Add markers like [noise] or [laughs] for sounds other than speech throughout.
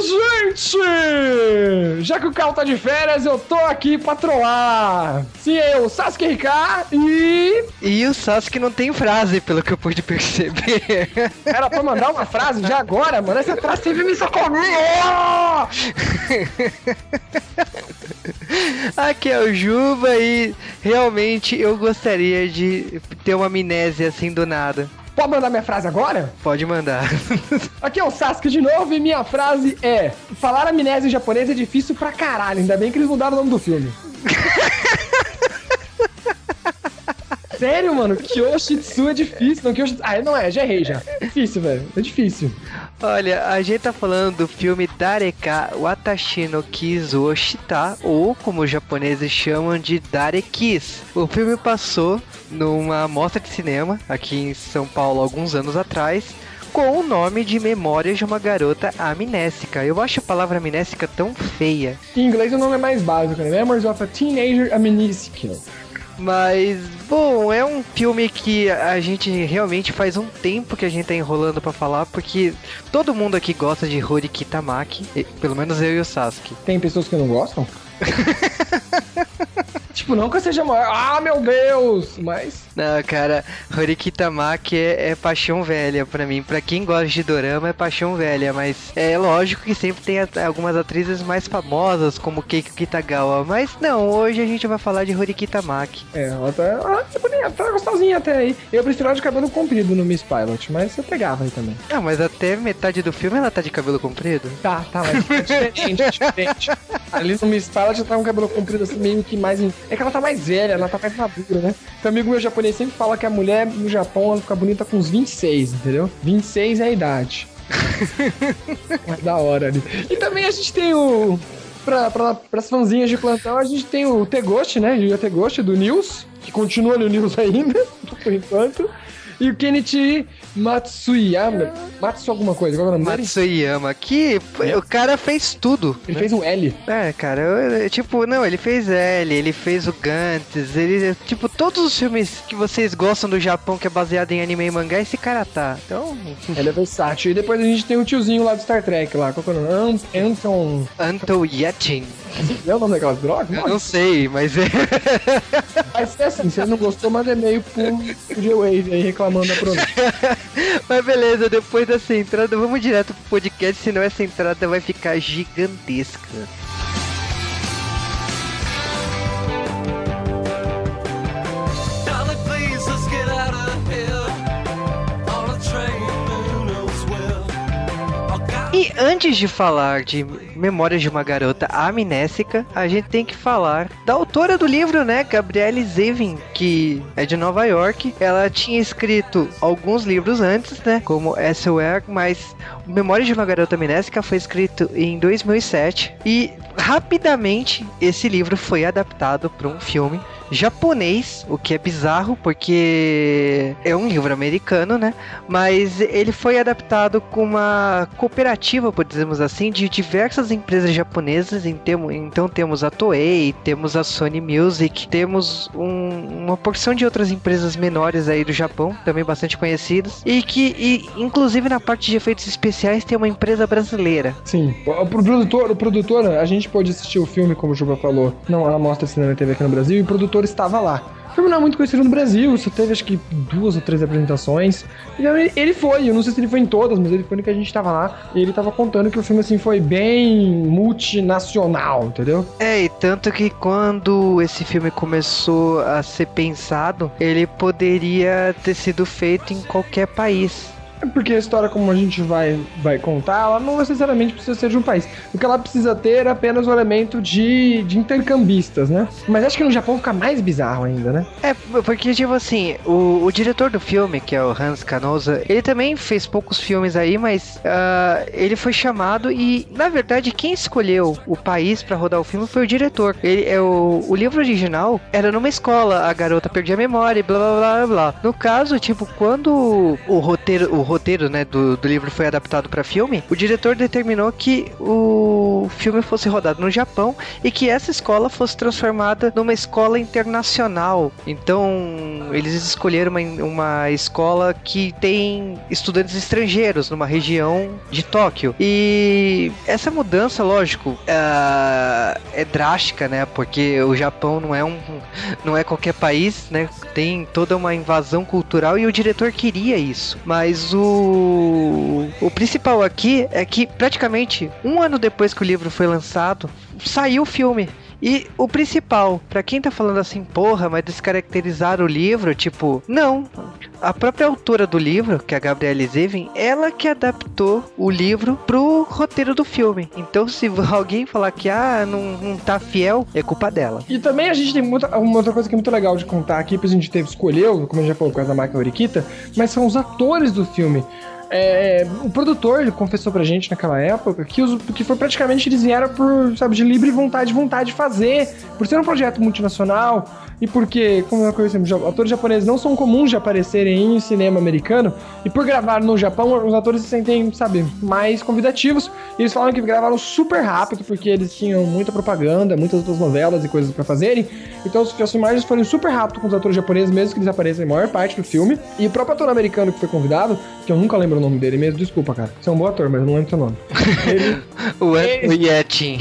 gente! Já que o Carl tá de férias, eu tô aqui pra trollar. Sim, eu, Sasuke RK e... E o Sasuke não tem frase, pelo que eu pude perceber. [laughs] Era pra mandar uma frase já agora, mano? Essa frase sempre me socorreu! [laughs] Aqui é o Juba e realmente eu gostaria de ter uma amnésia assim do nada. Pode mandar minha frase agora? Pode mandar. [laughs] Aqui é o Sasuke de novo e minha frase é: Falar amnésia em japonês é difícil pra caralho, ainda bem que eles mudaram o nome do filme. [laughs] Sério, mano, Kyoshitsu é difícil. Não, Kyoshitsu... Ah, não é, já errei já. É difícil, velho. É difícil. Olha, a gente tá falando do filme Dareka Watashi no Kizu Oshita, ou como os japoneses chamam de Darekis. O filme passou numa mostra de cinema aqui em São Paulo alguns anos atrás com o nome de Memórias de uma Garota Amnésica. Eu acho a palavra amnésica tão feia. Em inglês o nome é mais básico, né? Memories of a Teenager Amnésica. Mas, bom, é um filme que a gente realmente faz um tempo que a gente tá enrolando para falar, porque todo mundo aqui gosta de Horiki Tamaki, pelo menos eu e o Sasuke. Tem pessoas que não gostam? [laughs] tipo, não que eu seja maior. Ah, meu Deus! Mas. Não, cara, Horiki Tamaki é, é, paixão velha pra mim. Pra quem gosta de dorama, é paixão velha. Mas é lógico que sempre tem algumas atrizes mais famosas, como Keiko Kitagawa. Mas não, hoje a gente vai falar de Horiki Tamaki. É, ela tá, ela tá bonita, tá gostosinha até aí. Eu prefiro ela de cabelo comprido no Miss Pilot, mas eu pegava aí também. Não, mas até metade do filme ela tá de cabelo comprido? Tá, tá, mas é diferente, é diferente. [laughs] Ali no Miss Pilot já tá com cabelo comprido assim, meio que mais. É que ela tá mais velha, ela tá mais madura, né? Então, amigo meu japonês sempre fala que a mulher no Japão ela fica bonita com uns 26, entendeu? 26 é a idade. Mas [laughs] da hora ali. E também a gente tem o. Pra, pra, pras fãzinhas de plantão, a gente tem o Tegoshi, né? O Tegoshi do News, que continua no News ainda, [laughs] por enquanto. E o Kenichi Matsuyama. Matsu alguma coisa, qual é o nome Matsuyama. Que é. o cara fez tudo. Ele né? fez o L. É, cara, eu, tipo, não, ele fez L, ele fez o Gantz, ele. Tipo, todos os filmes que vocês gostam do Japão que é baseado em anime e mangá, esse cara tá. Então. [laughs] Ele é versátil. E depois a gente tem o tiozinho lá do Star Trek lá. Qual é o nome? Anton. Anton Yetchin. É o nome daquelas drogas? Eu não sei, mas é. Mas é assim, você não gostou, manda e-mail pro G-Wave aí reclamando [laughs] mas beleza, depois dessa entrada, vamos direto pro podcast, senão essa entrada vai ficar gigantesca. Antes de falar de Memórias de uma Garota Amnésica, a gente tem que falar da autora do livro, né, Gabrielle Zevin, que é de Nova York. Ela tinha escrito alguns livros antes, né, como SOR, mas Memórias de uma Garota Amnésica foi escrito em 2007 e rapidamente esse livro foi adaptado para um filme japonês, o que é bizarro porque é um livro americano, né? Mas ele foi adaptado com uma cooperativa, por dizermos assim, de diversas empresas japonesas. Então temos a Toei, temos a Sony Music, temos um, uma porção de outras empresas menores aí do Japão, também bastante conhecidas, e que, e, inclusive na parte de efeitos especiais, tem uma empresa brasileira. Sim, o produtor, o produtor, a gente pode assistir o filme, como o Juba falou, não, ela mostra cinema TV aqui no Brasil, e o produtor estava lá. O filme não é muito conhecido no Brasil, só teve acho que duas ou três apresentações. Então ele foi, eu não sei se ele foi em todas, mas ele foi no que a gente tava lá. E ele tava contando que o filme assim foi bem multinacional, entendeu? É, e tanto que quando esse filme começou a ser pensado, ele poderia ter sido feito em qualquer país. É porque a história, como a gente vai, vai contar, ela não necessariamente precisa ser de um país. O que ela precisa ter é apenas o elemento de, de intercambistas, né? Mas acho que no Japão fica mais bizarro ainda, né? É, porque, tipo assim, o, o diretor do filme, que é o Hans Canosa, ele também fez poucos filmes aí, mas uh, ele foi chamado e, na verdade, quem escolheu o país para rodar o filme foi o diretor. Ele, é o, o livro original era numa escola, a garota perdia a memória e blá blá blá blá. No caso, tipo, quando o roteiro, o roteiro né, do, do livro foi adaptado para filme, o diretor determinou que o o filme fosse rodado no Japão e que essa escola fosse transformada numa escola internacional. Então, eles escolheram uma, uma escola que tem estudantes estrangeiros numa região de Tóquio. E essa mudança, lógico, uh, é drástica, né? Porque o Japão não é um não é qualquer país, né? Tem toda uma invasão cultural e o diretor queria isso. Mas o o principal aqui é que praticamente um ano depois que o livro foi lançado, saiu o filme. E o principal, para quem tá falando assim, porra, mas descaracterizar o livro, tipo, não. A própria autora do livro, que é a Gabrielle Zevin, ela que adaptou o livro pro roteiro do filme. Então, se [laughs] alguém falar que ah, não, não tá fiel, é culpa dela. E também a gente tem muita, uma outra coisa que é muito legal de contar aqui, pra gente teve escolheu, como a gente já falou, causa da máquina Orikita, mas são os atores do filme. É, o produtor confessou pra gente naquela época que, os, que foi praticamente eles vieram por, sabe, de livre vontade, vontade de fazer, por ser um projeto multinacional e porque, como nós conhecemos, atores japoneses não são comuns de aparecerem em cinema americano, e por gravar no Japão, os atores se sentem, sabe, mais convidativos. E eles falaram que gravaram super rápido, porque eles tinham muita propaganda, muitas outras novelas e coisas para fazerem. Então as filmagens foram super rápido com os atores japoneses, mesmo que eles apareçam em maior parte do filme. E o próprio ator americano que foi convidado, que eu nunca lembro nome dele mesmo, desculpa, cara. Você é um bom ator, mas eu não lembro seu nome. Ele, [laughs] o, ele... o Yetin.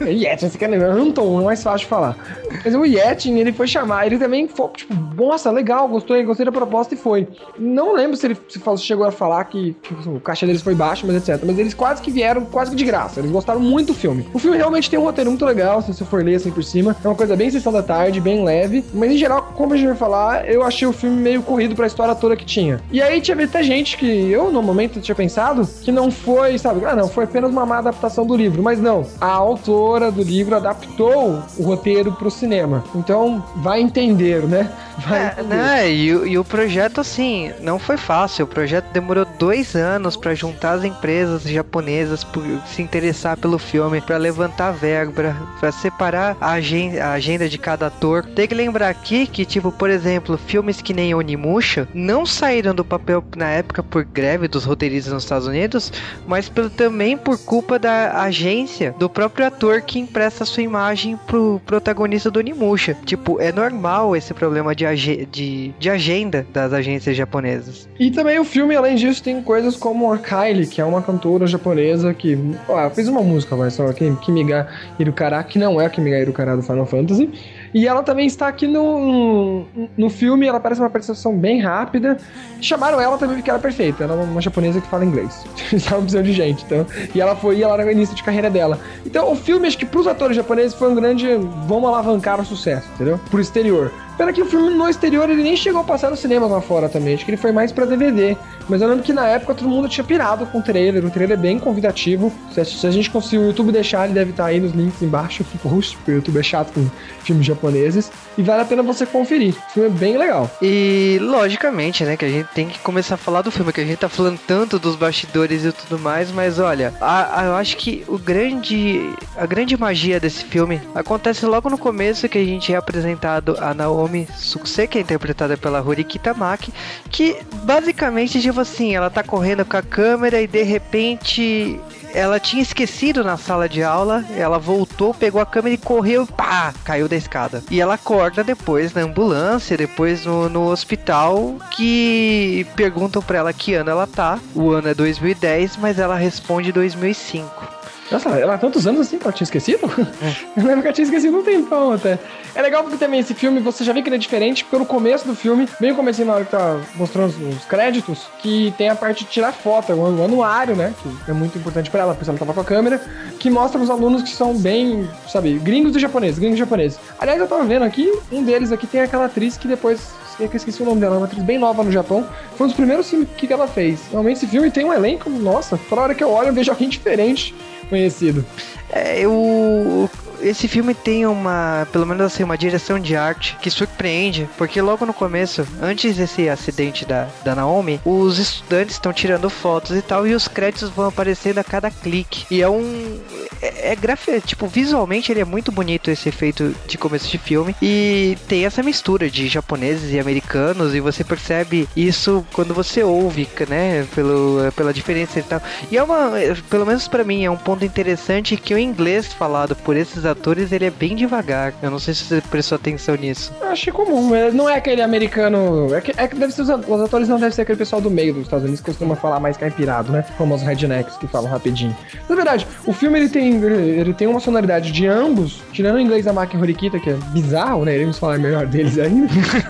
[laughs] Yetin, você quer lembrar? Não tô, não é mais fácil de falar. Mas o Yetin, ele foi chamar, ele também foi, tipo, nossa, legal, gostei, gostei da proposta e foi. Não lembro se ele se chegou a falar que, que o caixa deles foi baixo, mas etc. Mas eles quase que vieram, quase que de graça. Eles gostaram muito do filme. O filme realmente tem um roteiro muito legal, se você for ler assim por cima. É uma coisa bem sessão da tarde, bem leve. Mas em geral, como a gente vai falar, eu achei o filme meio corrido pra história toda que tinha. E aí tinha até gente que eu, no momento, tinha pensado que não foi, sabe? Ah, não, foi apenas uma má adaptação do livro. Mas não, a autora do livro adaptou o roteiro pro cinema. Então, vai entender, né? [laughs] Vai é, entender. Né? E, e, o projeto, assim, não foi fácil. O projeto demorou dois anos para juntar as empresas japonesas por se interessar pelo filme, para levantar verba, para separar a agenda, a agenda de cada ator. Tem que lembrar aqui que, tipo, por exemplo, filmes que nem Onimusha não saíram do papel na época por greve dos roteiristas nos Estados Unidos, mas pelo, também por culpa da agência do próprio ator que empresta sua imagem pro protagonista do Onimusha. Tipo, é normal esse problema de, ag de, de agenda das agências japonesas. E também o filme, além disso, tem coisas como a Kylie, que é uma cantora japonesa que ó, fez uma música, vai só, Kimiga Irukara, que não é a Kimiga Irukara do Final Fantasy. E ela também está aqui no, no filme, ela parece uma participação bem rápida. Chamaram ela também porque ela é perfeita. Ela é uma japonesa que fala inglês. [laughs] Estavam precisando de gente, então. E ela foi, ela era no início de carreira dela. Então, o filme, acho que pros atores japoneses foi um grande. Vamos alavancar o sucesso, entendeu? Pro exterior. Pena que o filme no exterior ele nem chegou a passar no cinema lá fora também. Acho que ele foi mais pra DVD. Mas eu lembro que na época todo mundo tinha pirado com o trailer. O trailer é bem convidativo. Se, se a gente conseguir o YouTube deixar, ele deve estar tá aí nos links embaixo post, o YouTube é chato com filmes japoneses. E vale a pena você conferir. O filme é bem legal. E logicamente, né, que a gente tem que começar a falar do filme, que a gente tá falando tanto dos bastidores e tudo mais, mas olha, a, a, eu acho que o grande. A grande magia desse filme acontece logo no começo que a gente é apresentado a Naomi Naomi Sukse, que é interpretada pela Hori Kitamaki, que basicamente, tipo assim, ela tá correndo com a câmera e de repente ela tinha esquecido na sala de aula, ela voltou, pegou a câmera e correu pá, caiu da escada. E ela acorda depois na ambulância, depois no, no hospital, que perguntam para ela que ano ela tá. O ano é 2010, mas ela responde 2005. Nossa, ela há tantos anos assim que ela tinha esquecido? É. [laughs] Eu lembro que ela tinha esquecido um tempão até. É legal porque também esse filme, você já vê que ele é diferente pelo começo do filme, bem o começo na hora que tá mostrando os créditos, que tem a parte de tirar foto, é o anuário, né? Que é muito importante pra ela, porque ela tava com a câmera, que mostra os alunos que são bem, sabe, gringos e japoneses, gringos e japoneses. Aliás, eu tava vendo aqui, um deles aqui tem aquela atriz que depois eu esqueci o nome dela, é uma atriz bem nova no Japão. Foi um dos primeiros filmes que ela fez. Realmente esse filme tem um elenco, nossa, toda hora que eu olho eu vejo alguém diferente conhecido. É, eu esse filme tem uma, pelo menos assim, uma direção de arte que surpreende, porque logo no começo, antes desse acidente da, da Naomi, os estudantes estão tirando fotos e tal, e os créditos vão aparecendo a cada clique. E é um. É, é gráfico, tipo, visualmente ele é muito bonito esse efeito de começo de filme. E tem essa mistura de japoneses e americanos, e você percebe isso quando você ouve, né? Pelo, pela diferença e tal. E é uma, pelo menos para mim, é um ponto interessante que o inglês falado por esses atores ele é bem devagar. Eu não sei se você prestou atenção nisso. Achei comum, é, não é aquele americano. É que, é que deve ser os, os atores não devem ser aquele pessoal do meio dos Estados Unidos que costuma falar mais caipirado, né? Como os rednecks que falam rapidinho. Na verdade, o filme ele tem, ele tem uma sonoridade de ambos, tirando o inglês da Maki Horikita, que é bizarro, né? Iremos falar melhor deles ainda.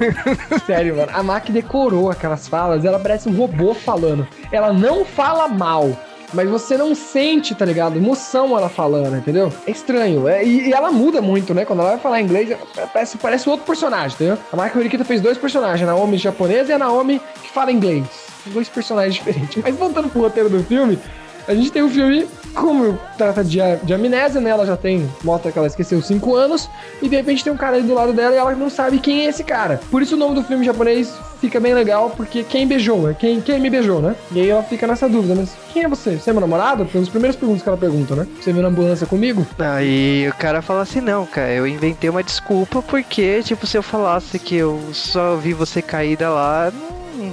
[laughs] Sério, mano. A Maki decorou aquelas falas, ela parece um robô falando. Ela não fala mal. Mas você não sente, tá ligado? Emoção ela falando, entendeu? É estranho. É, e, e, ela muda muito, né? Quando ela vai falar inglês, parece, parece outro personagem, entendeu? A Maki Horikita fez dois personagens, a Naomi japonesa e a Naomi que fala inglês. Dois personagens [laughs] diferentes. Mas voltando pro roteiro do filme, a gente tem um filme, como trata de, de amnésia, né? Ela já tem, mostra que ela esqueceu 5 anos, e de repente tem um cara ali do lado dela e ela não sabe quem é esse cara. Por isso o nome do filme japonês fica bem legal, porque quem beijou, é quem, quem me beijou, né? E aí ela fica nessa dúvida, mas quem é você? Você é meu namorado? Foi uma das primeiras perguntas que ela pergunta, né? Você veio na ambulância comigo? Aí o cara fala assim, não, cara, eu inventei uma desculpa porque, tipo, se eu falasse que eu só vi você caída lá, não,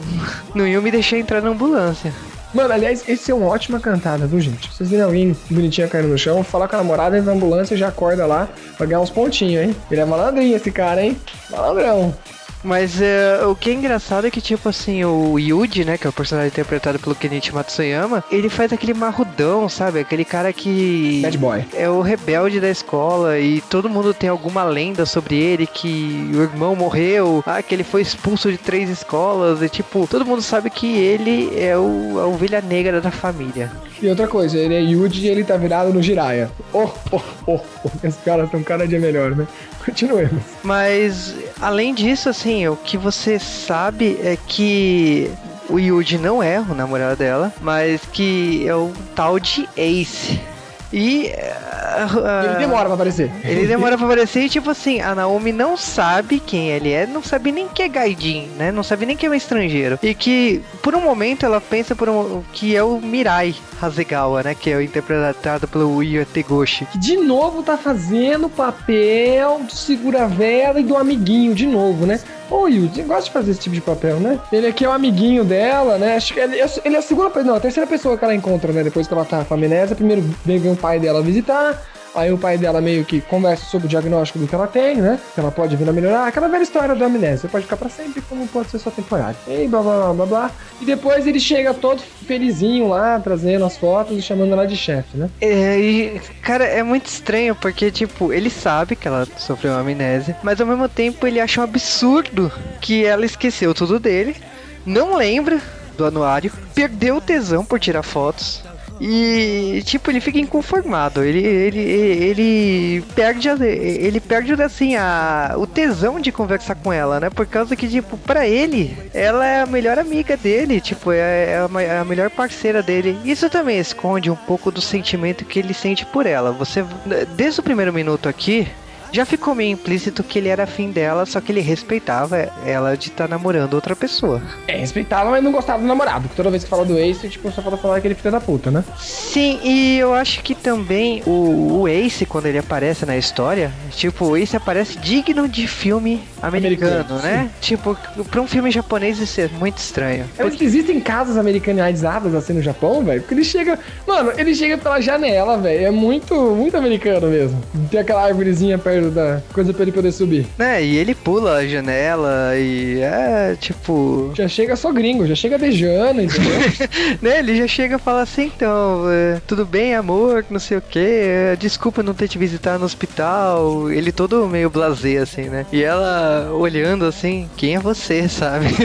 não ia me deixar entrar na ambulância. Mano, aliás, esse é uma ótima cantada, viu, gente? Vocês viram alguém bonitinha caindo no chão, falar com a namorada, entra na ambulância e já acorda lá pra ganhar uns pontinhos, hein? Ele é malandrinho esse cara, hein? Malandrão. Mas é, o que é engraçado é que, tipo assim, o Yuji, né, que é o personagem interpretado pelo Kenichi Matsuyama, ele faz aquele marrudão, sabe? Aquele cara que. Bad boy. É o rebelde da escola e todo mundo tem alguma lenda sobre ele que o irmão morreu, ah, que ele foi expulso de três escolas e, tipo, todo mundo sabe que ele é o, a ovelha negra da família. E outra coisa, ele é Yuji e ele tá virado no Jiraya. Oh, oh, oh, oh. Esse cara tem um cara de melhor, né? [laughs] Continuemos. Mas, além disso, assim, o que você sabe é que o Yuji não é o namorado dela, mas que é o tal de Ace. E. Uh, ele demora pra aparecer. Ele demora pra aparecer e, tipo assim, a Naomi não sabe quem ele é, não sabe nem que é Gaidin, né? Não sabe nem que é um estrangeiro. E que, por um momento, ela pensa por um, que é o Mirai Hasegawa, né? Que é o interpretado pelo Io Tegoshi. Que de novo tá fazendo o papel do segura-vela e do amiguinho, de novo, né? Ô, Yuji, gosta de fazer esse tipo de papel, né? Ele aqui é o amiguinho dela, né? Acho que ele, ele é a segunda, não, a terceira pessoa que ela encontra, né? Depois que ela tá com a amnésia. Primeiro vem o pai dela visitar, Aí o pai dela meio que conversa sobre o diagnóstico do que ela tem, né? Que ela pode vir a melhorar. Aquela velha história da amnésia. Pode ficar para sempre, como pode ser só temporário. E blá blá blá blá blá. E depois ele chega todo felizinho lá, trazendo as fotos e chamando ela de chefe, né? É, e, cara, é muito estranho, porque, tipo, ele sabe que ela sofreu amnésia, mas ao mesmo tempo ele acha um absurdo que ela esqueceu tudo dele, não lembra do anuário, perdeu o tesão por tirar fotos e, tipo, ele fica inconformado. Ele, ele, ele perde, ele perde assim, a, o tesão de conversar com ela, né? Por causa que, tipo, pra ele, ela é a melhor amiga dele, tipo, é, é a, é a melhor parceira dele. Isso também esconde um pouco do sentimento que ele sente por ela. Você, desde o primeiro minuto aqui, já ficou meio implícito que ele era afim dela, só que ele respeitava ela de estar tá namorando outra pessoa. É, respeitava, mas não gostava do namorado. Toda vez que fala do Ace, tipo, só falta falar aquele filho da puta, né? Sim, e eu acho que também o, o Ace, quando ele aparece na história, tipo, o Ace aparece digno de filme americano, americano né? Sim. Tipo, pra um filme japonês isso é muito estranho. É, porque... Existem casas americanizadas assim no Japão, velho? Porque ele chega. Mano, ele chega pela janela, velho. É muito, muito americano mesmo. Tem aquela árvorezinha perto da coisa pra ele poder subir. É, e ele pula a janela e é tipo. Já chega só gringo, já chega beijando, entendeu? [laughs] né, ele já chega e fala assim, então, é, tudo bem, amor, não sei o que, é, desculpa não ter te visitado no hospital. Ele todo meio blasé, assim, né? E ela olhando assim, quem é você, sabe? [laughs]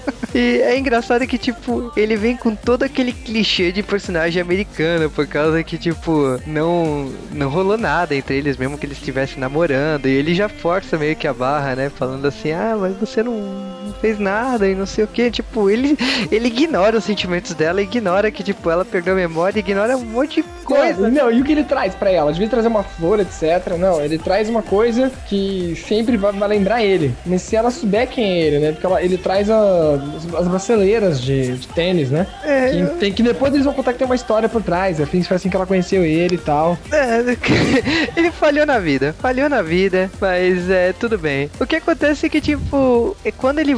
[laughs] E é engraçado que, tipo, ele vem com todo aquele clichê de personagem americano, por causa que, tipo, não, não rolou nada entre eles, mesmo que eles estivessem namorando. E ele já força meio que a barra, né? Falando assim, ah, mas você não, não fez nada e não sei o que. Tipo, ele, ele ignora os sentimentos dela, ignora que, tipo, ela perdeu a memória, ignora um monte de coisa. Não, não, e o que ele traz pra ela? Devia trazer uma flor, etc. Não, ele traz uma coisa que sempre vai, vai lembrar ele. Mas se ela souber quem é ele, né? Porque ela, ele traz a, as, as braceleiras de, de tênis, né? É, Que, tem, que depois eles vão contar que tem uma história por trás. Assim, foi assim que ela conheceu ele e tal. É, [laughs] ele falhou na vida, falhou na vida, mas é tudo bem. O que acontece é que, tipo, é quando ele.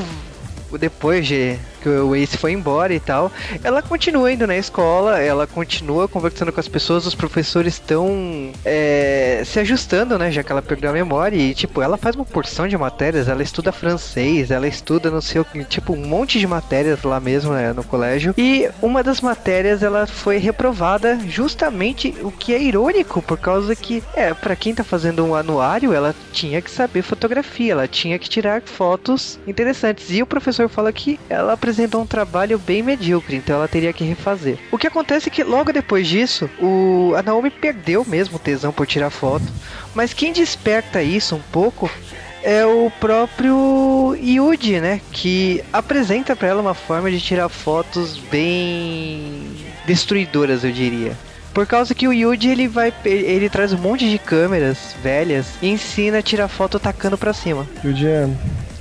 Depois de que o Ace foi embora e tal, ela continua indo na escola, ela continua conversando com as pessoas, os professores estão é, se ajustando, né? Já que ela perdeu a memória e, tipo, ela faz uma porção de matérias, ela estuda francês, ela estuda não sei o que, tipo, um monte de matérias lá mesmo né, no colégio. E uma das matérias ela foi reprovada justamente o que é irônico, por causa que, é, para quem tá fazendo um anuário, ela tinha que saber fotografia, ela tinha que tirar fotos interessantes. E o professor fala que ela apresentou um trabalho bem medíocre, então ela teria que refazer. O que acontece é que logo depois disso, o, a Naomi perdeu mesmo o tesão por tirar foto, mas quem desperta isso um pouco é o próprio Yuji, né? Que apresenta para ela uma forma de tirar fotos bem destruidoras, eu diria. Por causa que o Yuji ele vai ele traz um monte de câmeras velhas e ensina a tirar foto tacando pra cima. O dia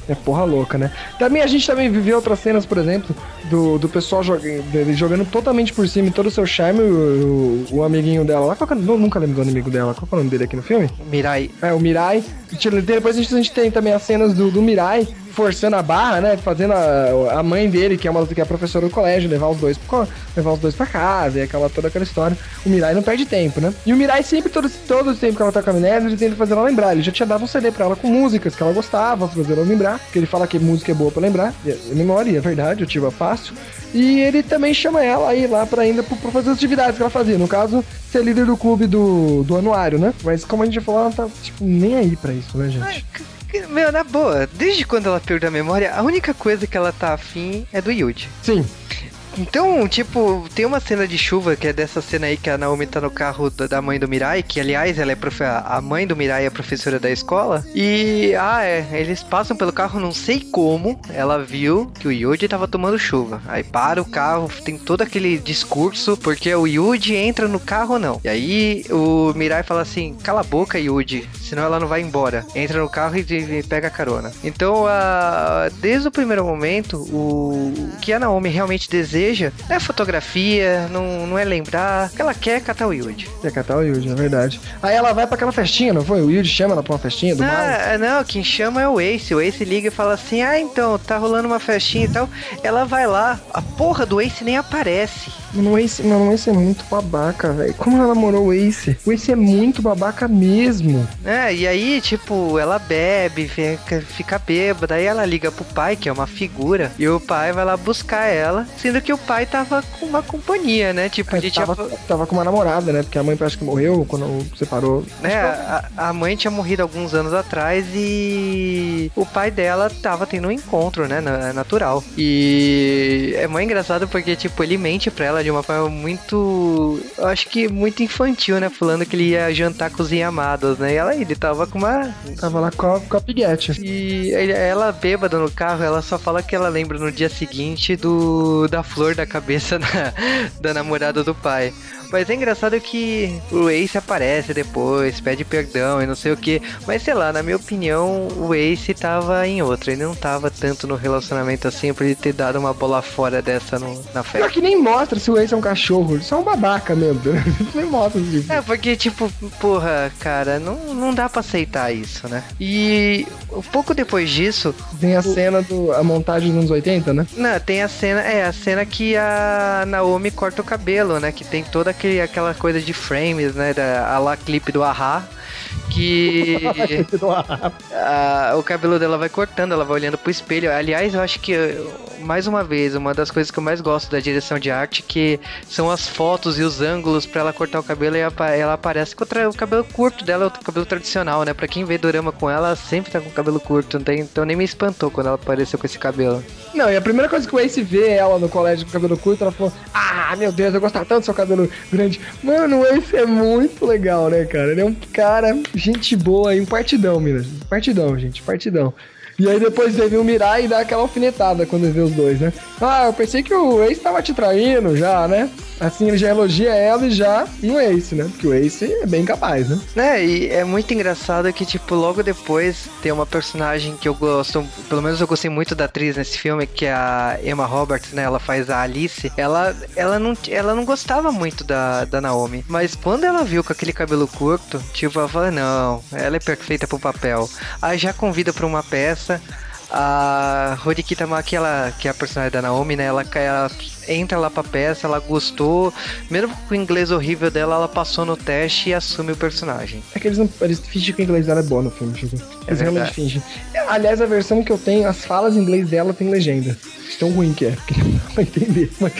é porra louca, né? Também a gente também viveu outras cenas, por exemplo, do, do pessoal jogando, dele jogando totalmente por cima todo o seu charme, o, o, o amiguinho dela lá. Qual que é, eu nunca lembro do amigo dela. Qual que é o nome dele aqui no filme? Mirai. É, o Mirai. Depois a gente, a gente tem também as cenas do, do Mirai forçando a barra, né? Fazendo a, a mãe dele, que é uma que é professora do colégio, levar os dois pro, levar os dois pra casa, e aquela, toda aquela história. O Mirai não perde tempo, né? E o Mirai sempre, todo, todo o tempo que ela tá com a amnésia, ele tenta fazer ela lembrar. Ele já tinha dado um CD pra ela com músicas que ela gostava, fazer ela lembrar. Porque ele fala que música é boa pra lembrar. E é memória, é verdade, eu tive a fácil. E ele também chama ela aí lá pra ainda pra fazer as atividades que ela fazia. No caso, ser líder do clube do, do anuário, né? Mas como a gente já falou, ela tá, tipo, nem aí pra isso, né, gente? Ai, meu, na boa, desde quando ela perdeu a memória, a única coisa que ela tá afim é do Yuji. Sim. Então, tipo, tem uma cena de chuva que é dessa cena aí que a Naomi tá no carro da, mãe do Mirai, que aliás ela é profe a mãe do Mirai é professora da escola. E ah, é, eles passam pelo carro, não sei como, ela viu que o Yuji tava tomando chuva. Aí para o carro, tem todo aquele discurso, porque o Yuji entra no carro ou não. E aí o Mirai fala assim: "Cala a boca, Yuji, senão ela não vai embora. Entra no carro e, e pega a carona". Então, a, desde o primeiro momento, o que a Naomi realmente deseja não é fotografia, não, não é lembrar. O que ela quer é catar o Yuji. Quer catar o Yuji, é verdade. Aí ela vai pra aquela festinha, não foi? O Yuji chama ela pra uma festinha do? Ah, não, quem chama é o Ace. O Ace liga e fala assim: Ah, então, tá rolando uma festinha e tal. Ela vai lá, a porra do Ace nem aparece. Mano, o Ace, mano, o Ace é muito babaca, velho. Como ela namorou o Ace? O Ace é muito babaca mesmo. É, e aí, tipo, ela bebe, fica, fica bêbada, aí ela liga pro pai, que é uma figura, e o pai vai lá buscar ela, sendo que o pai tava com uma companhia, né? Tipo, É, ele tava, tinha. tava com uma namorada, né? Porque a mãe parece que morreu quando separou. né, a, a mãe tinha morrido alguns anos atrás e o pai dela tava tendo um encontro, né? na- Natural. E é muito engraçado porque, tipo, ele mente pra ela de uma forma muito. Eu acho que muito infantil, né? Falando que ele ia jantar com os amados, né? E ela, ele tava com uma. Tava lá com a, com a piguete. E ele- ela bêbada no carro, ela só fala que ela lembra no dia seguinte do da flor da cabeça [laughs] da, da namorada do pai. Mas é engraçado que o Ace aparece depois, pede perdão e não sei o que. Mas sei lá, na minha opinião, o Ace tava em outra. Ele não tava tanto no relacionamento assim pra ele ter dado uma bola fora dessa no- na Pior festa. que nem mostra se o Ace é um cachorro. Ele só é um babaca mesmo. [laughs] nem mostra tipo. É, porque, tipo, porra, cara, não, não dá pra aceitar isso, né? E um pouco depois disso, Tem a cena do. a montagem dos anos 80, né? Não, tem a cena, é a cena que a Naomi corta o cabelo, né? Que tem toda aquele, aquela coisa de frames, né? Da, a lá clipe do Ahá. que [laughs] a, o cabelo dela vai cortando, ela vai olhando pro espelho. Aliás, eu acho que, mais uma vez, uma das coisas que eu mais gosto da direção de arte que são as fotos e os ângulos para ela cortar o cabelo e ela aparece com o cabelo curto dela, o cabelo tradicional, né? Pra quem vê dorama com ela, sempre tá com o cabelo curto, não tem, então nem me espantou quando ela apareceu com esse cabelo. Não, e a primeira coisa que o Ace vê ela no colégio com cabelo curto, ela falou: Ah, meu Deus, eu gostava tanto do seu cabelo grande. Mano, o Ace é muito legal, né, cara? Ele é um cara, gente boa, um partidão, Minas. Partidão, gente, partidão. E aí depois teve o Mirai e dá aquela alfinetada quando vê os dois, né? Ah, eu pensei que o Ace tava te traindo já, né? Assim, ele já elogia ela e já no Ace, né? Porque o Ace é bem capaz, né? É, e é muito engraçado que, tipo, logo depois tem uma personagem que eu gosto, pelo menos eu gostei muito da atriz nesse filme, que é a Emma Roberts, né? Ela faz a Alice. Ela, ela, não, ela não gostava muito da, da Naomi, mas quando ela viu com aquele cabelo curto, tipo, ela falou, não, ela é perfeita pro papel. Aí já convida pra uma peça, a Horiki Tamaki, ela, que é a personagem da Naomi, né? Ela, ela entra lá pra peça, ela gostou. Mesmo com o inglês horrível dela, ela passou no teste e assume o personagem. É que eles, não, eles fingem que o inglês dela é bom no filme, tipo. Eles é realmente fingem. Aliás, a versão que eu tenho, as falas em inglês dela tem legenda. Tão ruim que é, porque [laughs] não dá pra entender. Mas,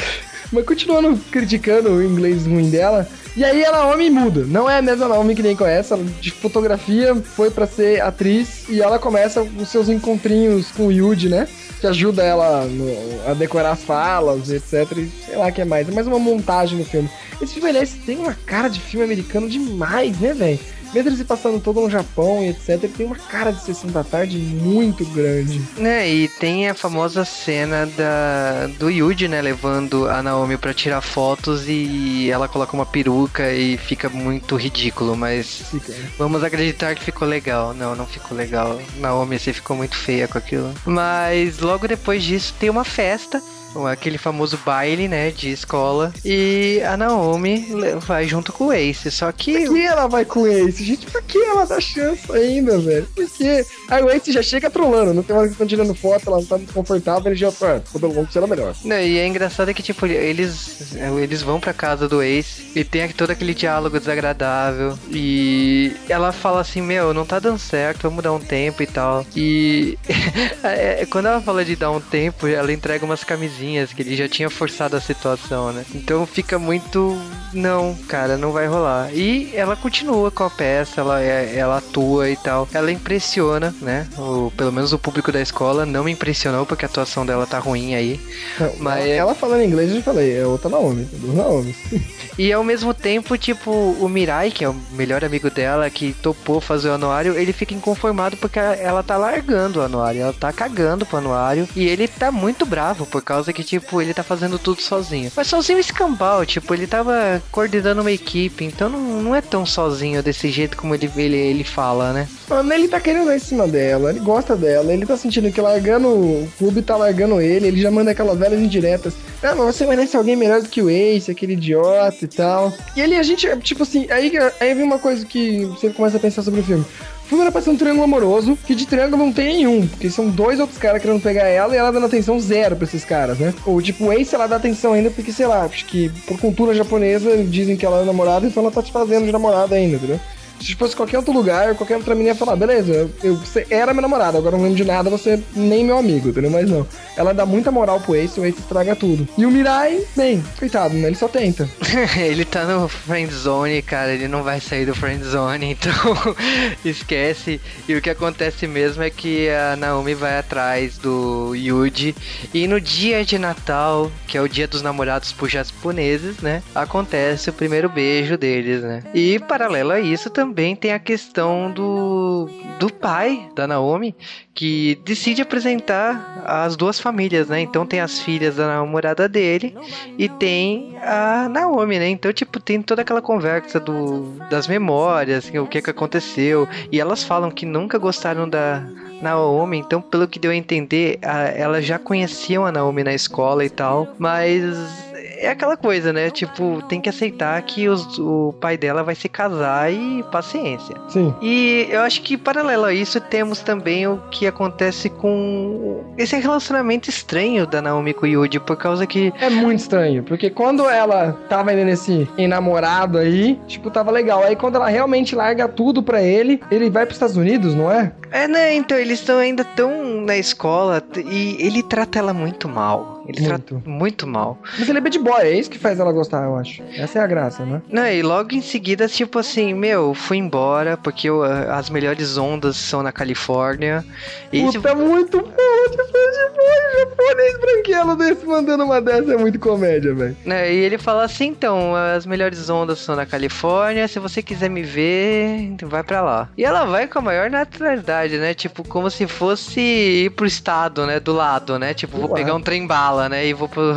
mas continuando criticando o inglês ruim dela, e aí ela homem muda. Não é a mesma Naomi que nem conhece. Ela de fotografia foi para ser atriz e ela começa os seus encontrinhos com o Yuji, né? Que ajuda ela no, a decorar as falas, etc. E sei lá o que é mais. É mais uma montagem no filme. Esse filme, aliás, tem uma cara de filme americano demais, né, velho? Mesmo se passando todo no Japão e etc, ele tem uma cara de sessão da tarde muito grande. Né, e tem a famosa cena da, do Yuji, né, levando a Naomi para tirar fotos e ela coloca uma peruca e fica muito ridículo, mas fica. Né? vamos acreditar que ficou legal. Não, não ficou legal. Naomi, você ficou muito feia com aquilo. Mas logo depois disso tem uma festa aquele famoso baile, né, de escola. E a Naomi vai junto com o Ace. Só que. Por que ela vai com o Ace? Gente, por que ela dá chance ainda, velho? Por quê? Aí o Ace já chega trolando. Não tem hora que estão tirando foto, ela não tá muito confortável, ele já. Ah, cabelo longo será melhor. Não, e é engraçado que, tipo, eles, eles vão pra casa do Ace e tem todo aquele diálogo desagradável. E ela fala assim: Meu, não tá dando certo, vamos dar um tempo e tal. E [laughs] é, quando ela fala de dar um tempo, ela entrega umas camisinhas que ele já tinha forçado a situação, né? Então fica muito. Não, cara, não vai rolar. E ela continua com a peça, ela, é, ela atua e tal. Ela impressiona, né? O, pelo menos o público da escola não me impressionou porque a atuação dela tá ruim aí. Não, mas ela falando inglês, eu já falei, é outra Naomi, duas Naomi. [laughs] E ao mesmo tempo, tipo, o Mirai, que é o melhor amigo dela, que topou fazer o anuário, ele fica inconformado porque ela tá largando o anuário, ela tá cagando pro anuário. E ele tá muito bravo por causa que, tipo, ele tá fazendo tudo sozinho. Mas sozinho escambau, tipo, ele tava coordenando uma equipe, então não, não é tão sozinho desse jeito como ele, ele, ele fala, né? Mano, ele tá querendo ir em cima dela, ele gosta dela, ele tá sentindo que largando o clube tá largando ele, ele já manda aquelas velhas indiretas. Ah, mas você merece alguém melhor do que o Ace, aquele idiota e tal. E ali a gente, tipo assim, aí, aí vem uma coisa que você começa a pensar sobre o filme. O filme era pra ser um triângulo amoroso, que de triângulo não tem nenhum, porque são dois outros caras querendo pegar ela e ela dando atenção zero pra esses caras, né? Ou tipo, o Ace ela dá atenção ainda porque, sei lá, acho que por cultura japonesa dizem que ela é namorada, então ela tá te fazendo de namorada ainda, entendeu? Se fosse qualquer outro lugar, qualquer outra menina ia falar, beleza, eu, você era minha namorada, agora não lembro de nada, você nem meu amigo, entendeu? Mas não. Ela dá muita moral pro Ace, o Ace estraga tudo. E o Mirai, bem, coitado, né? Ele só tenta. [laughs] ele tá no friend zone, cara, ele não vai sair do friend zone, [laughs] então esquece. E o que acontece mesmo é que a Naomi vai atrás do Yuji e no dia de Natal, que é o dia dos namorados por japoneses, né? Acontece o primeiro beijo deles, né? E paralelo a isso também também tem a questão do, do pai da Naomi, que decide apresentar as duas famílias, né? Então tem as filhas da namorada dele e tem a Naomi, né? Então, tipo, tem toda aquela conversa do, das memórias, o que que aconteceu. E elas falam que nunca gostaram da Naomi, então, pelo que deu a entender, a, elas já conheciam a Naomi na escola e tal, mas é aquela coisa, né? Tipo, tem que aceitar que os, o pai dela vai se casar e paciência. Sim. E eu acho que, paralelo a isso, temos também o que acontece com esse relacionamento estranho da Naomi com o Yuji, por causa que. É muito estranho, porque quando ela tava indo nesse enamorado aí, tipo, tava legal. Aí quando ela realmente larga tudo pra ele, ele vai pros Estados Unidos, não é? É, né? Então eles estão ainda tão na escola e ele trata ela muito mal. Ele Muito. trata muito mal. Mas ele é bad boy, é isso que faz ela gostar, eu acho. Essa é a graça, né? Não, e logo em seguida, tipo assim, meu, fui embora porque eu, ah, as melhores ondas são na Califórnia. E Puta, é muito bom de bad boy, japonês branquelo desse mandando uma dessa é muito comédia, velho. né, e ele fala assim, então, as melhores ondas são na Califórnia, se você quiser me ver, vai pra lá. E ela vai com a maior naturalidade, né? Tipo, como se fosse ir pro estado, né? Do lado, né? Tipo, vou Uau. pegar um trem bala, né? E vou [laughs] pro...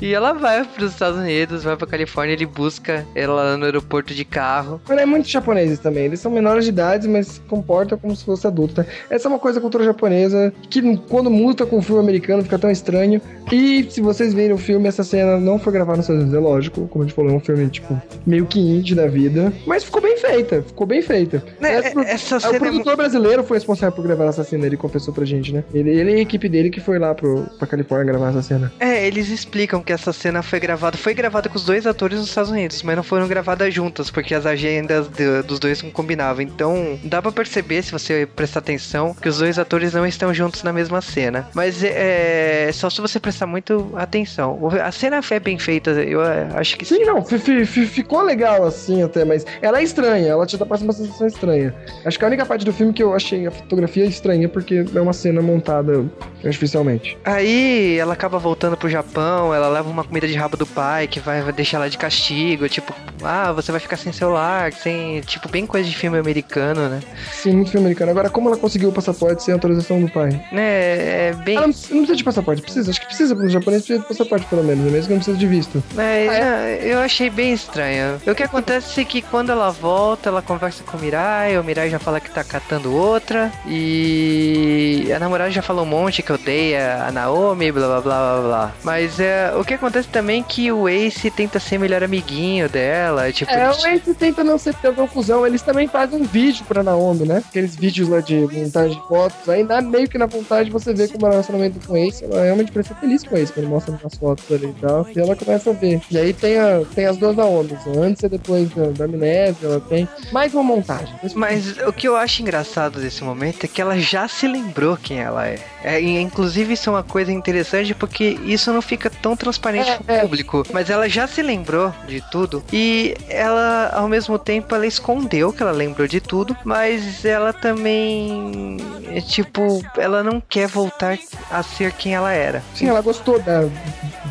e ela vai pros Estados Unidos, vai pra Califórnia, ele busca ela no aeroporto de carro. Mas é muito japoneses também. Eles são menores de idade, mas se comportam como se fosse adulto. Né? Essa é uma coisa da cultura japonesa que quando muda com o filme americano fica tão estranho. E se vocês verem o filme, essa cena não foi gravada nos Estados Unidos, é lógico. Como a gente falou, é um filme, tipo, meio que indie da vida. Mas ficou bem feita, ficou bem feita. Né, Essa- essa o cena é produtor brasileiro foi responsável por gravar essa cena, ele confessou pra gente, né? Ele, ele e a equipe dele que foi lá pro, pra Califórnia gravar essa cena. É, eles explicam que essa cena foi gravada. Foi gravada com os dois atores nos Estados Unidos, mas não foram gravadas juntas, porque as agendas de- dos dois não combinavam. Então, dá pra perceber, se você prestar atenção, que os dois atores não estão juntos na mesma cena. Mas é, é só se você prestar muito atenção. A cena é bem feita, eu é, acho que Sim, não, fi- fi- ficou legal assim até, mas ela é estranha, ela te dá uma sensação estranha. Acho que a única parte do filme que eu achei a fotografia estranha porque é uma cena montada artificialmente. Aí ela acaba voltando pro Japão, ela leva uma comida de rabo do pai que vai deixar ela de castigo, tipo, ah, você vai ficar sem celular, sem, tipo, bem coisa de filme americano, né? Sim, muito filme americano. Agora, como ela conseguiu o passaporte sem autorização do pai? Né, é bem. Ela não, precisa- não precisa de passaporte, precisa. Acho que precisa, para os japoneses precisa de passaporte pelo menos, é mesmo que não precisa de visto. Mas, Ah, é? né, eu achei bem estranho. O que acontece é que quando ela volta, ela conversa com o Mirai, o Mirai já fala que tá catando outra, e a namorada já falou um monte que odeia a Naomi, blá blá blá blá blá. Mas é, o que acontece também é que o Ace tenta ser melhor amiguinho dela, tipo, É, o Ace tenta não ser tão confusão. Eles também fazem um vídeo pra Naomi, né? Aqueles vídeos lá de montagem de fotos. Aí dá meio que na vontade você vê como é o relacionamento com o Ace. Ela realmente parece feliz com o Ace quando mostra umas fotos ali e tal. E ela começa a ver. E aí tem, a, tem as duas Naomis. Antes e depois da, da amnésia. Ela tem mais uma montagem. Mas o que eu acho engraçado desse momento é que ela já se lembrou quem ela é. É e, inclusive, isso é uma coisa interessante porque isso não fica tão transparente É, pro é. público. Mas ela já se lembrou de tudo e ela, ao mesmo tempo, ela escondeu que ela lembrou de tudo, mas ela também. É tipo, ela não quer voltar a ser quem ela era. Sim, ela gostou da,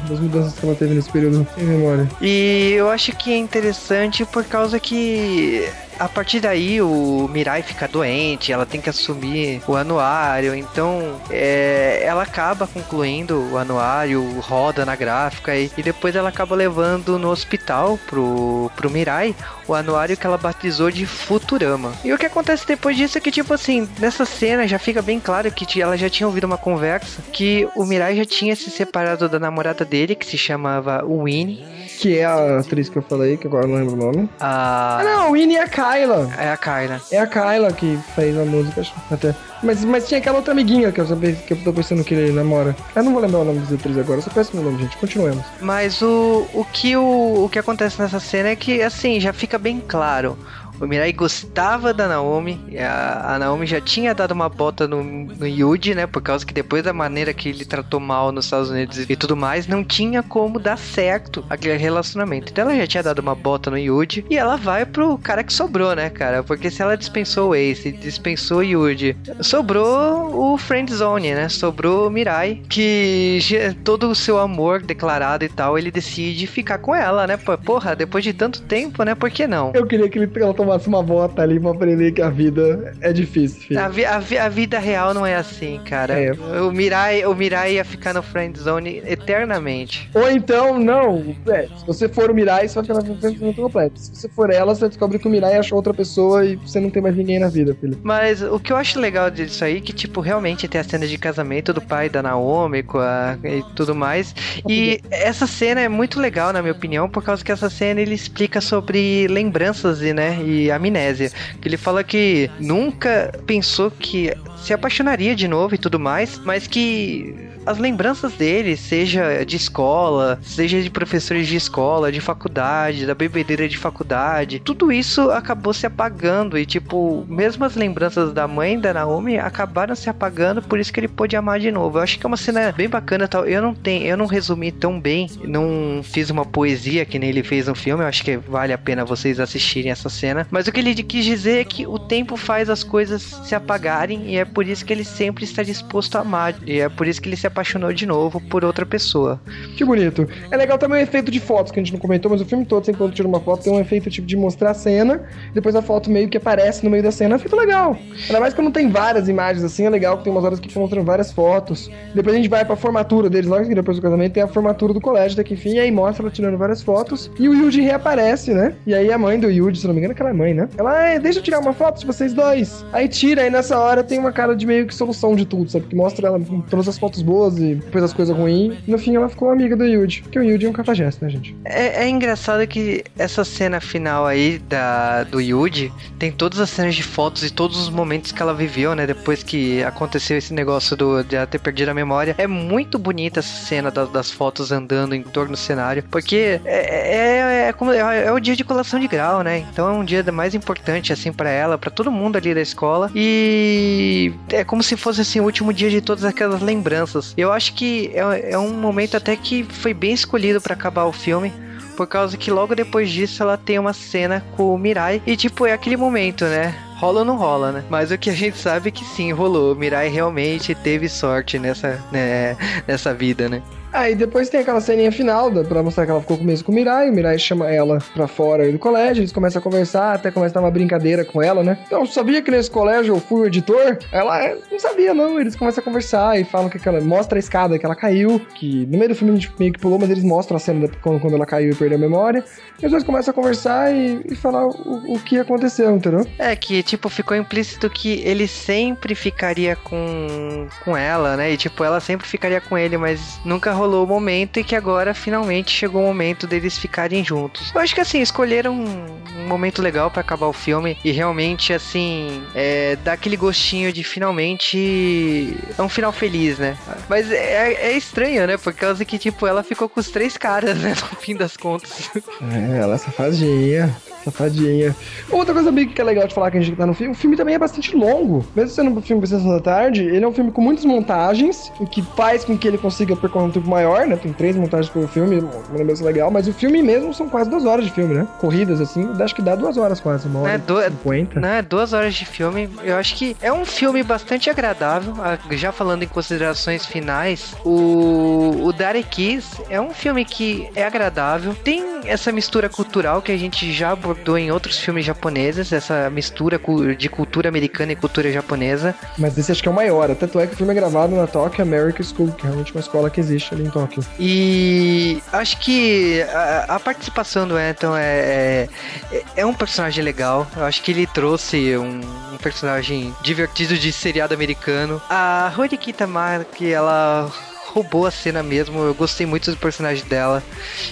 das mudanças que ela teve nesse período sem memória. E eu acho que é interessante por causa que a partir daí o Mirai fica doente, ela tem que assumir o anuário, então é, ela acaba concluindo o anuário, roda na gráfica e, e depois ela acaba levando no hospital pro, pro Mirai o anuário que ela batizou de Futurama. E o que acontece depois disso é que, tipo assim, nessa cena já fica bem claro que ela já tinha ouvido uma conversa que o Mirai já tinha se separado da namorada dele, que se chamava Winnie. Que é a atriz que eu falei, que agora eu não lembro o nome. Ah, A. não, Winnie é a Kyla. É a Kyla. É a Kyla que fez a música, acho, até. Mas, mas tinha aquela outra amiguinha que eu, sabia, que eu tô pensando que ele namora. Eu não vou lembrar o nome dos atores agora, eu só peço meu nome, gente. Continuemos. Mas o, o, que o, o que acontece nessa cena é que, assim, já fica bem claro. O Mirai gostava da Naomi, a, a Naomi já tinha dado uma bota no, no Yuji, né? Por causa que depois da maneira que ele tratou mal nos Estados Unidos e tudo mais, não tinha como dar certo aquele relacionamento. Então ela já tinha dado uma bota no Yuji e ela vai pro cara que sobrou, né, cara? Porque se ela dispensou o Ace, dispensou o Yuji, sobrou o Friend Zone, né? Sobrou o Mirai, que todo o seu amor declarado e tal, ele decide ficar com ela, né? Porra, depois de tanto tempo, né? Por que não? Eu queria que ele, ela tomasse uma bota ali pra aprender que a vida é difícil, filho. A, vi, a, vi, a, vida real não é assim, cara. É. O, Mirai, o Mirai ia ficar no friend zone eternamente. Ou então, não. É, se você for o Mirai, você vai ficar no friend zone completo. Se você for ela, você descobre que o Mirai achou outra pessoa e você não tem mais ninguém na vida, filho. Mas o que eu acho legal disso aí, é que, tipo, realmente tem a cena de casamento do pai da Naomi com a, e tudo mais. E essa cena é muito legal, na minha opinião, por causa que essa cena ele explica sobre lembranças e, né, e amnésia. Que ele fala que nunca pensou que se apaixonaria de novo e tudo mais, mas que as lembranças dele, seja de escola, seja de professores de escola, de faculdade, da bebedeira de faculdade, tudo isso acabou se apagando e tipo, mesmo as lembranças da mãe da Naomi acabaram se apagando, por isso que ele pôde amar de novo. Eu acho que é uma cena bem bacana, tal. Eu não tenho, eu não resumi tão bem, não fiz uma poesia que nem ele fez no filme, eu acho que vale a pena vocês assistirem essa cena, mas o que ele quis dizer é que o tempo faz as coisas se apagarem e é por isso que ele sempre está disposto a amar, e é por isso que ele se apaixonou de novo por outra pessoa. Que bonito. É legal também o efeito de fotos que a gente não comentou, mas o filme todo, sempre quando tira uma foto, tem um efeito tipo de mostrar a cena, depois a foto meio que aparece no meio da cena. É feito legal. Ainda mais quando tem várias imagens assim, é legal que tem umas horas que mostram várias fotos. Depois a gente vai pra formatura deles, logo depois do casamento, tem a formatura do colégio daqui, enfim, e aí mostra ela tirando várias fotos. E o Yuji reaparece, né? E aí a mãe do Yuji, se não me engano, aquela mãe, né? Ela, é, deixa eu tirar uma foto de vocês dois. Aí tira, aí nessa hora tem uma cara de meio que solução de tudo, sabe? Que mostra ela com todas as fotos boas e depois as coisas ruins. No fim, ela ficou amiga do Yuji. Porque o Yuji é um cafajeste, né, gente? É, é, engraçado que essa cena final aí da, do Yuji tem todas as cenas de fotos e todos os momentos que ela viveu, né? Depois que aconteceu esse negócio do, de ela ter perdido a memória. É muito bonita essa cena das, das fotos andando em torno do cenário. Porque é, é, é, é, é o dia de colação de grau, né? Então é um dia mais importante, assim, para ela, para todo mundo ali da escola. E é como se fosse assim o último dia de todas aquelas lembranças. Eu acho que é, é um momento até que foi bem escolhido para acabar o filme. Por causa que logo depois disso ela tem uma cena com o Mirai. E tipo, é aquele momento, né? rola ou não rola, né? Mas o que a gente sabe é que sim, rolou. Mirai realmente teve sorte nessa, né, nessa vida, né? Aí depois tem aquela ceninha final pra mostrar que ela ficou com mesmo com o Mirai. O Mirai chama ela pra fora do colégio, eles começam a conversar, até começa a dar uma brincadeira com ela, né? Então, sabia que nesse colégio eu fui o editor? Ela é, não sabia, não. Eles começam a conversar e falam que ela mostra a escada que ela caiu, que no meio do filme a gente meio que pulou, mas eles mostram a cena quando, quando ela caiu e perdeu a memória. E os dois começam a conversar e, e falar o, o, que aconteceu, entendeu? É que, tipo, ficou implícito que ele sempre ficaria com, com ela, né? E, tipo, ela sempre ficaria com ele, mas nunca rolou o momento e que agora finalmente chegou o momento deles ficarem juntos. Eu acho que assim, escolheram um, momento legal para acabar o filme e realmente assim, é, dá aquele gostinho de finalmente é um final feliz, né? Mas é, é estranho, né? Por causa que, tipo, ela ficou com os três caras, né? [laughs] No fim das contas. É, ela é safadinha. Safadinha. Outra coisa bem que é legal de falar que a gente tá no filme, o filme também é bastante longo. Mesmo sendo um filme de sessão da tarde, ele é um filme com muitas montagens, o que faz com que ele consiga percorrer um tempo maior, né? Tem três montagens pelo filme, uma lembrança legal, mas o filme mesmo são quase duas horas de filme, né? Corridas, assim, acho que dá duas horas quase, uma hora é, do... 50. Não, é duas horas de filme. Eu acho que é um filme bastante agradável. Já falando em considerações finais, o, o Dare Kiss é um filme que é agradável. Tem essa mistura cultural que a gente já abordou em outros filmes japoneses, essa mistura de cultura americana e cultura japonesa. Mas esse acho que é o maior, tanto é que o filme é gravado na Tokyo American School, que é realmente uma escola que existe ali em Tóquio. E acho que a, a participação do Anton é, é, é, um personagem legal. Eu acho que ele trouxe um, um personagem divertido de seriado americano. A Horikita Maki, ela roubou a cena mesmo. Eu gostei muito do personagem dela.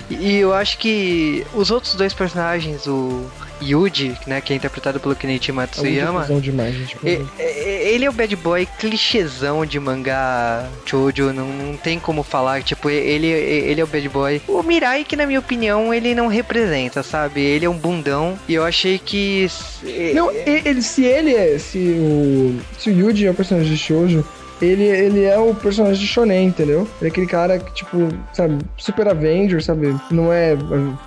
E, eu acho que os outros dois personagens, o Yuji, né, que é interpretado pelo Kenichi Matsuyama. É demais, gente. Ele é o bad boy clichêzão de mangá shoujo, não, não tem como falar, tipo, ele, ele é o bad boy. O Mirai, que na minha opinião, ele não representa, sabe? Ele é um bundão e eu achei que... Não, ele, se ele é, se o, se o Yuji é o personagem de shoujo, ele, ele é o personagem de Shonen, entendeu? Ele é aquele cara que, tipo, sabe, super Avenger, sabe? Não é,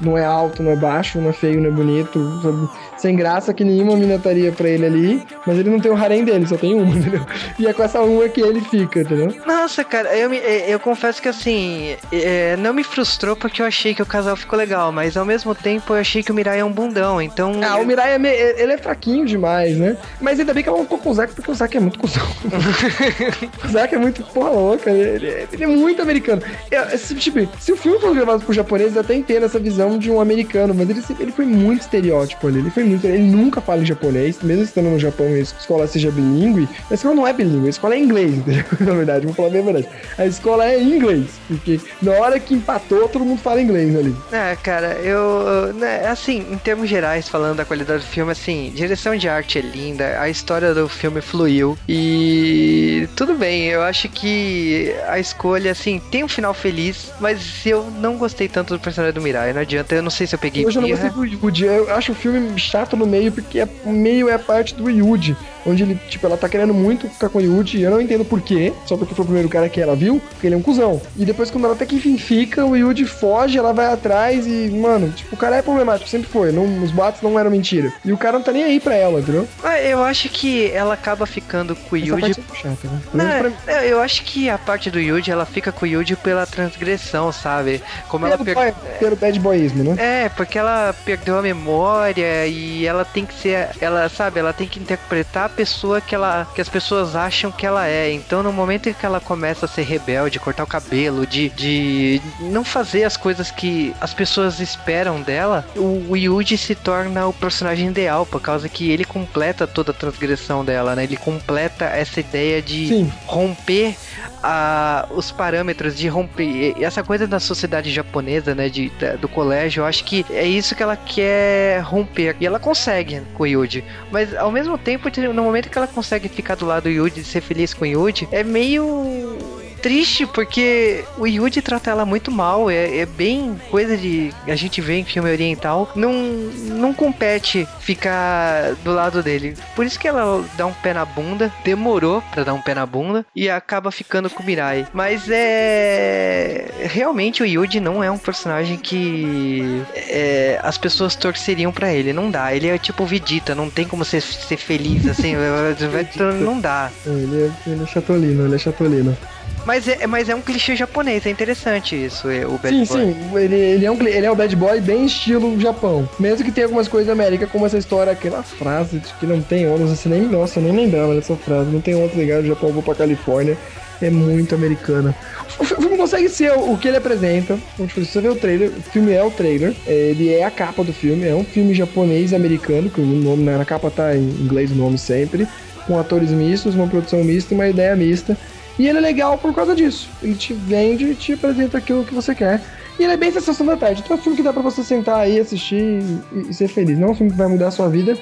não é alto, não é baixo, não é feio, não é bonito, sabe? Sem graça que nenhuma mina estaria pra ele ali, mas ele não tem o harém dele, só tem uma, [laughs] entendeu? E é com essa uma que ele fica, entendeu? Nossa, cara, eu, me, eu confesso que assim, é, não me frustrou porque eu achei que o casal ficou legal, mas ao mesmo tempo eu achei que o Mirai é um bundão, então. Ah, o Mirai é, me, ele é fraquinho demais, né? Mas ainda bem que ela não ficou com o Zack, porque o Zack é muito cuzão. [laughs] o Zack é muito porra louca, ele, ele é muito americano. Eu, se, tipo, se o filme for gravado por japonês, eu até entendo essa visão de um americano, mas ele, ele foi muito estereótipo ali. Ele foi Ele nunca fala em japonês, mesmo estando no Japão e a escola seja bilíngue. A escola não é bilíngue, a escola é inglês, [laughs] entendeu? Na verdade, vou falar bem a verdade. A escola é inglês, porque na hora que empatou, todo mundo fala inglês ali. É, cara, eu. Né, assim, em termos gerais, falando da qualidade do filme, assim, direção de arte é linda, a história do filme fluiu e tudo bem, eu acho que a escolha, assim, tem um final feliz, mas eu não gostei tanto do personagem do Mirai, não adianta, eu não sei se eu peguei Hoje eu não gostei do Yuji, eu acho o filme chato no meio, porque é, o meio é a parte do Yuji, onde ele, tipo, ela tá querendo muito ficar com o Yuji, eu não entendo por quê, só porque foi o primeiro cara que ela viu, porque ele é um cuzão. E depois, quando ela até que enfim fica, o Yuji foge, ela vai atrás e, mano, tipo, o cara é problemático, sempre foi, não, os boatos não eram mentira. E o cara não tá nem aí pra ela, entendeu? Ah, eu acho que ela acaba ficando com o Yuji. É chata, né? Não, pra... Eu acho que a parte do Yuji, ela fica com o Yuji pela transgressão, sabe? Como pelo ela per... boy, pelo bad boyismo, né? É, porque ela perdeu a memória e ela tem que ser, ela sabe, ela tem que interpretar pessoa que ela, que as pessoas acham que ela é. Então, no momento em que ela começa a ser rebelde, cortar o cabelo, de, de não fazer as coisas que as pessoas esperam dela, o, o Yuji se torna o personagem ideal, por causa que ele completa toda a transgressão dela, né? Ele completa essa ideia de Sim. romper a, os parâmetros de romper essa coisa da sociedade japonesa, né, de, da, do colégio, eu acho que é isso que ela quer romper e ela consegue com o Yuji, mas ao mesmo tempo, no momento que ela consegue ficar do lado do Yuji e ser feliz com o Yuji, é meio triste porque o Yuji trata ela muito mal. É, é, bem coisa de a gente vê em filme oriental. Não, não compete ficar do lado dele. Por isso que ela dá um pé na bunda. Demorou para dar um pé na bunda e acaba ficando com o Mirai. Mas é. Realmente o Yuji não é um personagem que é, as pessoas torceriam para ele. Não dá. Ele é tipo Vegeta. Não tem como ser, ser feliz assim. [laughs] não dá. Ele é, ele é chatolino, ele é chatolino. Mas é, mas é um clichê japonês, é interessante isso, é, o bad sim, boy. Sim, sim, ele, ele, é um, ele é o bad boy bem estilo Japão. Mesmo que tenha algumas coisas da América, como essa história, aquela frase de que não tem ônus, assim, nem, nossa, eu nem lembrava dessa frase, não tem ônus ligado do Japão, vou pra Califórnia, é muito americana. O filme consegue ser o que ele apresenta. Se você vê o trailer, o filme é o trailer. Ele é a capa do filme. É um filme japonês-americano, que o nome na capa tá em inglês o nome sempre. Com atores mistos, uma produção mista e uma ideia mista. E ele é legal por causa disso. Ele te vende e te apresenta aquilo que você quer. E ele é bem sensação da tarde. Então é um filme que dá pra você sentar aí, assistir e, e ser feliz. Não é um filme que vai mudar a sua vida.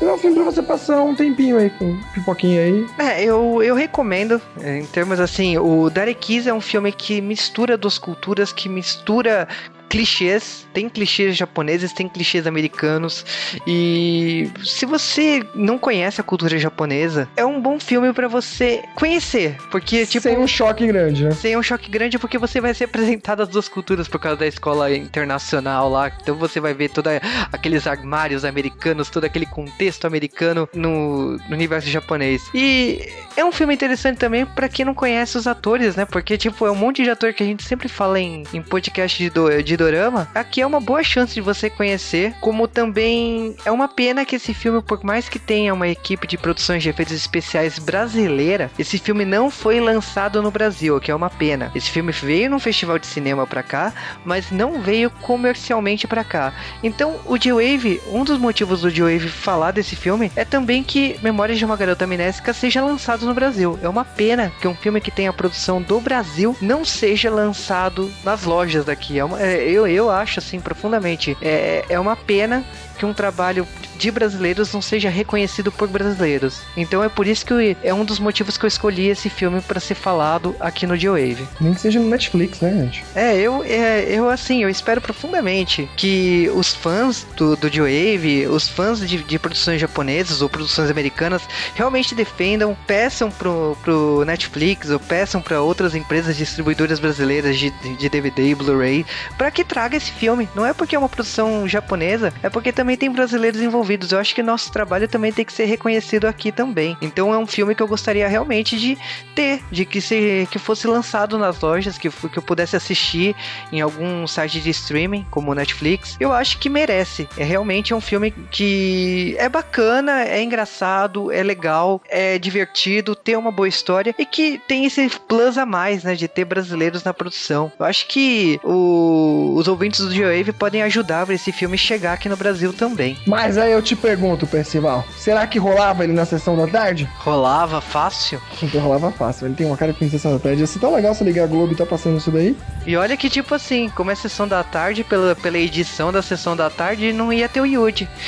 É um filme pra você passar um tempinho aí com pipoquinha aí. É, eu, eu recomendo, em termos assim, o Darekiz é um filme que mistura duas culturas, que mistura clichês, tem clichês japoneses, tem clichês americanos e se você não conhece a cultura japonesa, é um bom filme para você conhecer, porque tipo sem um choque grande, né? Sem um choque grande porque você vai ser apresentado as duas culturas por causa da escola internacional lá, então você vai ver todos aqueles armários americanos, todo aquele contexto americano no, no universo japonês. E é um filme interessante também para quem não conhece os atores, né? Porque tipo é um monte de ator que a gente sempre fala em, em podcast de, do, de dorama, aqui é uma boa chance de você conhecer, como também é uma pena que esse filme, por mais que tenha uma equipe de produções de efeitos especiais brasileira, esse filme não foi lançado no Brasil, o que é uma pena. Esse filme veio num festival de cinema pra cá, mas não veio comercialmente pra cá. Então, o J-Wave, um dos motivos do J-Wave falar desse filme é também que Memórias de uma Garota Amnésica seja lançado no Brasil. É uma pena que um filme que tem a produção do Brasil não seja lançado nas lojas daqui. É uma, é, eu, eu acho assim profundamente. É, é uma pena que um trabalho de brasileiros não seja reconhecido por brasileiros. Então é por isso que é um dos motivos que eu escolhi esse filme para ser falado aqui no G-Wave. Nem que seja no Netflix, né, gente? É, eu, é, eu assim, eu espero profundamente que os fãs do, do G-Wave, os fãs de, de produções japonesas ou produções americanas realmente defendam, peçam pro, pro Netflix ou peçam para outras empresas distribuidoras brasileiras de, de DVD e Blu-ray para que traga esse filme. Não é porque é uma produção japonesa, é porque também tem brasileiros envolvidos. Eu acho que nosso trabalho também tem que ser reconhecido aqui também. Então é um filme que eu gostaria realmente de ter, de que, se, que fosse lançado nas lojas, que, que eu pudesse assistir em algum site de streaming, como Netflix. Eu acho que merece. É realmente um filme que é bacana, é engraçado, é legal, é divertido, tem uma boa história e que tem esse plus a mais, né, de ter brasileiros na produção. Eu acho que o, os ouvintes do G-Wave podem ajudar para esse filme chegar aqui no Brasil também. Mas aí eu te pergunto, Percival, será que rolava ele na sessão da tarde? Rolava fácil? Então rolava fácil. Ele tem uma cara de sessão da tarde. Ia ser tão legal se ligar a Globo e tá passando isso daí. E olha que, tipo assim, como é sessão da tarde, pela, pela edição da sessão da tarde, não ia ter o Yuji. [laughs]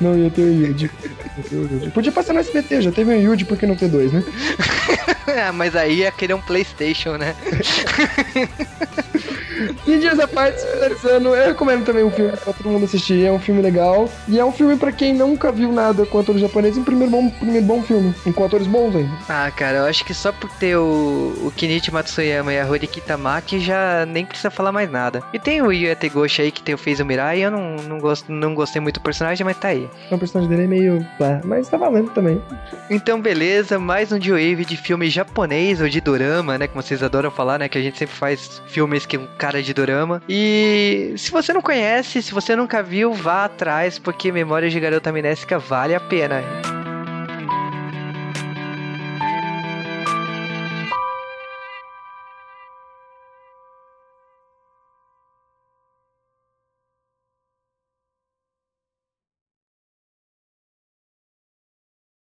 Não ia ter o Yuji. Podia passar no SBT, já teve um Yuji, por que não ter dois, né? [laughs] ah, mas aí ia querer um Playstation, né? [laughs] E dias à parte, finalizando, eu recomendo também um filme pra todo mundo assistir. É um filme legal. E é um filme pra quem nunca viu nada com atores japoneses. Um primeiro bom, primeiro bom filme. Com atores bons ainda. Ah, cara, eu acho que só por ter o, o Kinichi Matsuyama e a Hori Kitamaki já nem precisa falar mais nada. E tem o Yu Etegoshi aí que tem o Feizo Mirai. Eu não, não, gosto, não gostei muito do personagem, mas tá aí. O personagem dele é meio. É, mas tá valendo também. Então, beleza. Mais um J-Wave de filme japonês ou de dorama, né? Como vocês adoram falar, né? Que a gente sempre faz filmes que um cara de dorama. E se você não conhece, se você nunca viu, vá atrás, porque Memórias de Garota Amnésica vale a pena.